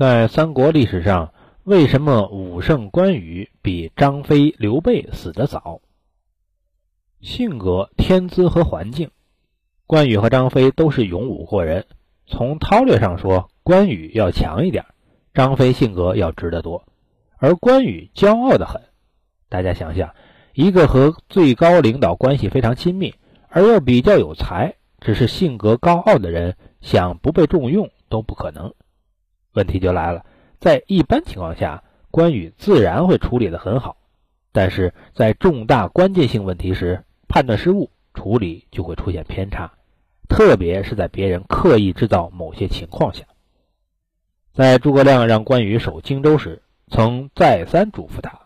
在三国历史上，为什么武圣关羽比张飞、刘备死得早？性格、天资和环境，关羽和张飞都是勇武过人。从韬略上说，关羽要强一点，张飞性格要直得多。而关羽骄傲的很。大家想想，一个和最高领导关系非常亲密，而又比较有才，只是性格高傲的人，想不被重用都不可能。问题就来了，在一般情况下，关羽自然会处理得很好，但是在重大关键性问题时，判断失误，处理就会出现偏差，特别是在别人刻意制造某些情况下。在诸葛亮让关羽守荆州时，曾再三嘱咐他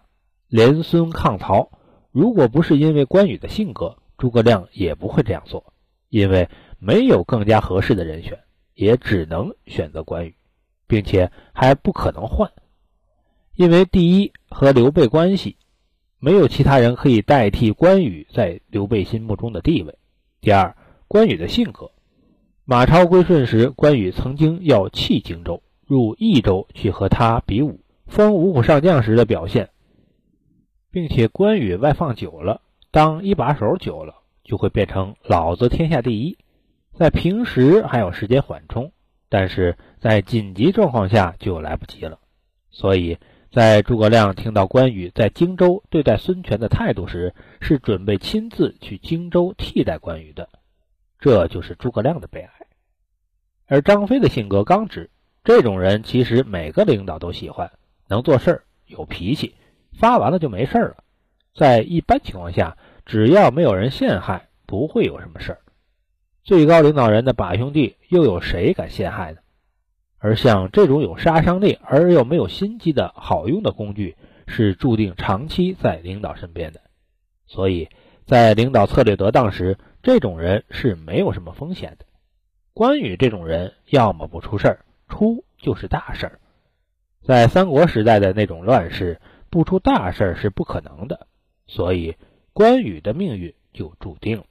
连孙抗曹。如果不是因为关羽的性格，诸葛亮也不会这样做，因为没有更加合适的人选，也只能选择关羽。并且还不可能换，因为第一和刘备关系，没有其他人可以代替关羽在刘备心目中的地位。第二，关羽的性格，马超归顺时，关羽曾经要弃荆州，入益州去和他比武，封五虎上将时的表现，并且关羽外放久了，当一把手久了，就会变成老子天下第一，在平时还有时间缓冲。但是在紧急状况下就来不及了，所以在诸葛亮听到关羽在荆州对待孙权的态度时，是准备亲自去荆州替代关羽的，这就是诸葛亮的悲哀。而张飞的性格刚直，这种人其实每个领导都喜欢，能做事儿，有脾气，发完了就没事了。在一般情况下，只要没有人陷害，不会有什么事儿。最高领导人的把兄弟，又有谁敢陷害呢？而像这种有杀伤力而又没有心机的好用的工具，是注定长期在领导身边的。所以在领导策略得当时，这种人是没有什么风险的。关羽这种人，要么不出事儿，出就是大事儿。在三国时代的那种乱世，不出大事儿是不可能的，所以关羽的命运就注定了。